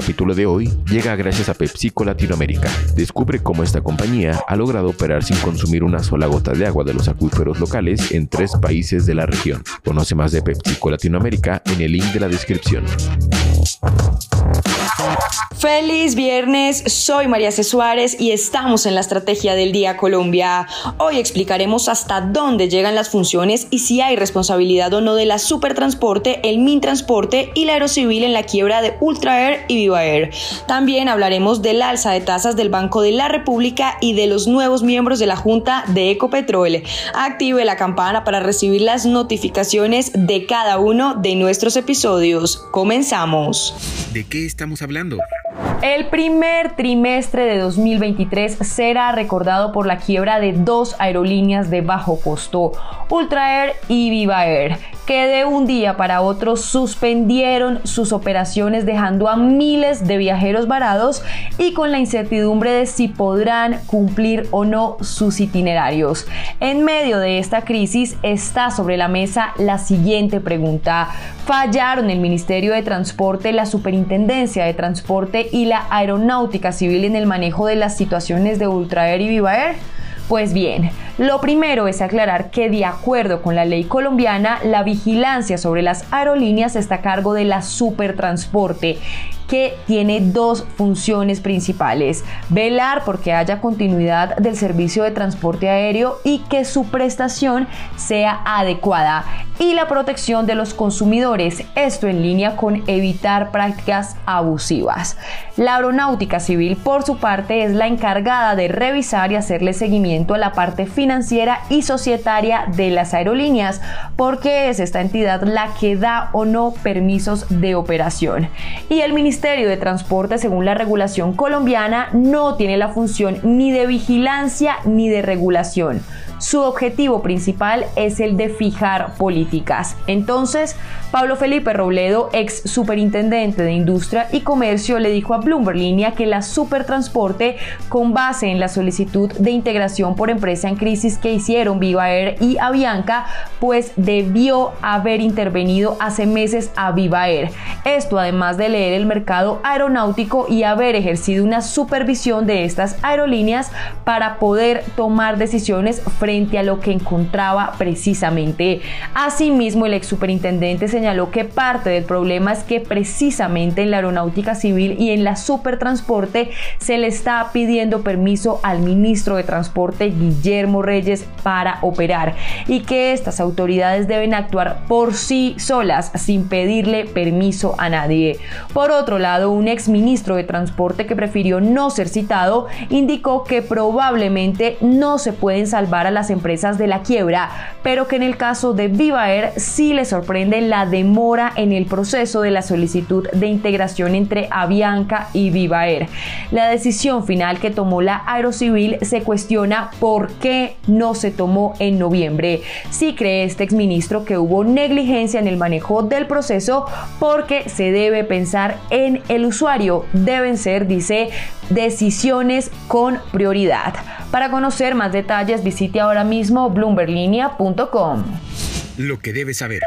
capítulo de hoy llega gracias a PepsiCo Latinoamérica. Descubre cómo esta compañía ha logrado operar sin consumir una sola gota de agua de los acuíferos locales en tres países de la región. Conoce más de PepsiCo Latinoamérica en el link de la descripción. Feliz viernes, soy María C. Suárez y estamos en la Estrategia del Día Colombia. Hoy explicaremos hasta dónde llegan las funciones y si hay responsabilidad o no de la Supertransporte, el Mintransporte y la Aerocivil en la quiebra de Ultra Air y Viva Air. También hablaremos del alza de tasas del Banco de la República y de los nuevos miembros de la Junta de Ecopetrol. Active la campana para recibir las notificaciones de cada uno de nuestros episodios. Comenzamos. ¿De qué estamos hablando? El primer trimestre de 2023 será recordado por la quiebra de dos aerolíneas de bajo costo, Ultra Air y Viva Air, que de un día para otro suspendieron sus operaciones dejando a miles de viajeros varados y con la incertidumbre de si podrán cumplir o no sus itinerarios. En medio de esta crisis está sobre la mesa la siguiente pregunta. ¿Fallaron el Ministerio de Transporte, la Superintendencia de Transporte y la Aeronáutica Civil en el manejo de las situaciones de Ultra Air y Viva Air? Pues bien, lo primero es aclarar que de acuerdo con la ley colombiana, la vigilancia sobre las aerolíneas está a cargo de la Supertransporte que tiene dos funciones principales. Velar porque haya continuidad del servicio de transporte aéreo y que su prestación sea adecuada. Y la protección de los consumidores, esto en línea con evitar prácticas abusivas. La aeronáutica civil, por su parte, es la encargada de revisar y hacerle seguimiento a la parte financiera y societaria de las aerolíneas, porque es esta entidad la que da o no permisos de operación. Y el Ministerio de Transporte, según la regulación colombiana, no tiene la función ni de vigilancia ni de regulación. Su objetivo principal es el de fijar políticas. Entonces, Pablo Felipe Robledo, ex superintendente de Industria y Comercio, le dijo a Bloomberg Línea que la Supertransporte, con base en la solicitud de integración por empresa en crisis que hicieron Viva Air y Avianca, pues debió haber intervenido hace meses a Viva Air. Esto además de leer el mercado aeronáutico y haber ejercido una supervisión de estas aerolíneas para poder tomar decisiones frente frente a lo que encontraba precisamente. Asimismo, el ex superintendente señaló que parte del problema es que precisamente en la aeronáutica civil y en la supertransporte se le está pidiendo permiso al ministro de Transporte Guillermo Reyes para operar y que estas autoridades deben actuar por sí solas sin pedirle permiso a nadie. Por otro lado, un ex ministro de Transporte que prefirió no ser citado indicó que probablemente no se pueden salvar a las empresas de la quiebra, pero que en el caso de Viva Air sí le sorprende la demora en el proceso de la solicitud de integración entre Avianca y Viva Air. La decisión final que tomó la Aerocivil se cuestiona por qué no se tomó en noviembre. Sí cree este exministro que hubo negligencia en el manejo del proceso porque se debe pensar en el usuario. Deben ser, dice, decisiones con prioridad. Para conocer más detalles visite ahora mismo bloomberlinia.com. Lo que debes saber.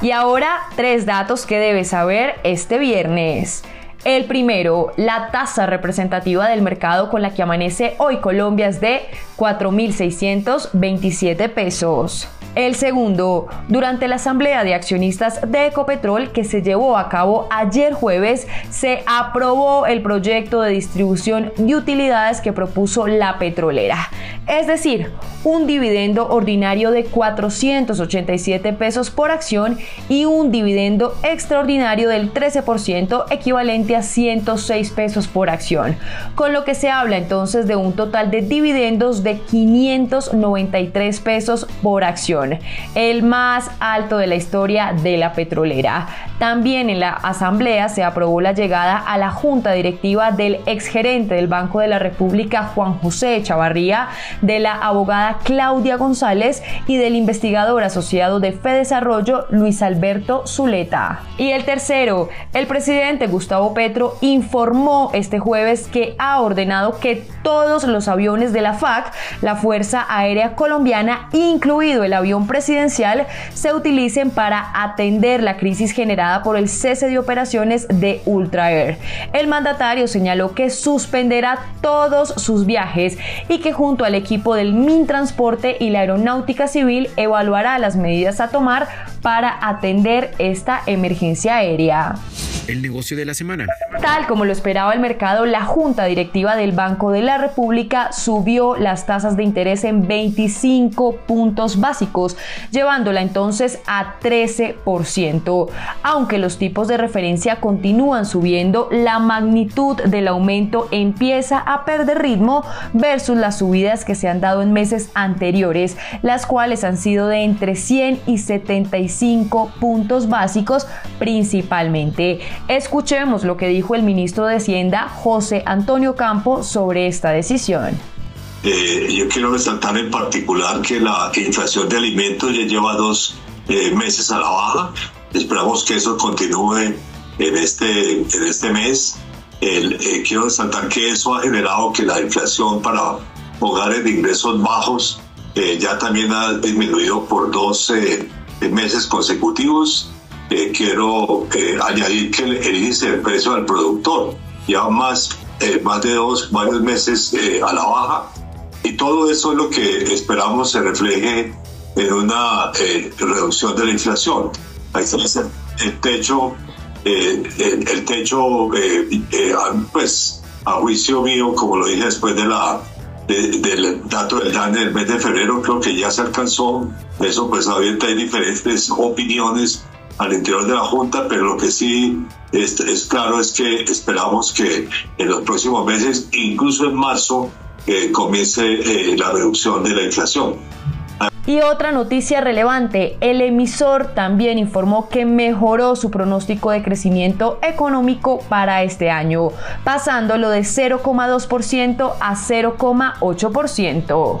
Y ahora tres datos que debes saber este viernes. El primero, la tasa representativa del mercado con la que amanece hoy Colombia es de 4.627 pesos. El segundo, durante la asamblea de accionistas de Ecopetrol que se llevó a cabo ayer jueves, se aprobó el proyecto de distribución de utilidades que propuso la petrolera. Es decir, un dividendo ordinario de 487 pesos por acción y un dividendo extraordinario del 13% equivalente a 106 pesos por acción. Con lo que se habla entonces de un total de dividendos de 593 pesos por acción el más alto de la historia de la petrolera. También en la asamblea se aprobó la llegada a la junta directiva del exgerente del Banco de la República Juan José Chavarría, de la abogada Claudia González y del investigador asociado de Desarrollo Luis Alberto Zuleta. Y el tercero, el presidente Gustavo Petro informó este jueves que ha ordenado que todos los aviones de la FAC, la Fuerza Aérea Colombiana, incluido el avión presidencial se utilicen para atender la crisis generada por el cese de operaciones de Ultra Air. El mandatario señaló que suspenderá todos sus viajes y que junto al equipo del Mintransporte y la Aeronáutica Civil evaluará las medidas a tomar para atender esta emergencia aérea. El negocio de la semana. Tal como lo esperaba el mercado, la Junta Directiva del Banco de la República subió las tasas de interés en 25 puntos básicos, llevándola entonces a 13%. Aunque los tipos de referencia continúan subiendo, la magnitud del aumento empieza a perder ritmo versus las subidas que se han dado en meses anteriores, las cuales han sido de entre 100 y 75 puntos básicos principalmente. Escuchemos lo que dijo el ministro de Hacienda, José Antonio Campo, sobre esta decisión. Eh, yo quiero resaltar en particular que la inflación de alimentos ya lleva dos eh, meses a la baja. Esperamos que eso continúe en este, en este mes. Eh, quiero resaltar que eso ha generado que la inflación para hogares de ingresos bajos ya también ha disminuido por 12 meses consecutivos eh, quiero eh, añadir que el, índice de precio al productor ya más, eh, más de dos, varios meses a la baja y todo eso es lo que esperamos se refleje en una reducción de la inflación. Ahí está el techo, el, techo, pues a juicio mío, como lo dije después de la del dato del DANE del mes de febrero, creo que ya se alcanzó. Eso pues obviamente hay diferentes opiniones al interior de la Junta, pero lo que sí es, claro es que esperamos que en los próximos meses, incluso en marzo, eh, comience eh, la reducción de la inflación. Y otra noticia relevante, el emisor también informó que mejoró su pronóstico de crecimiento económico para este año, pasándolo de 0,2% a 0,8%.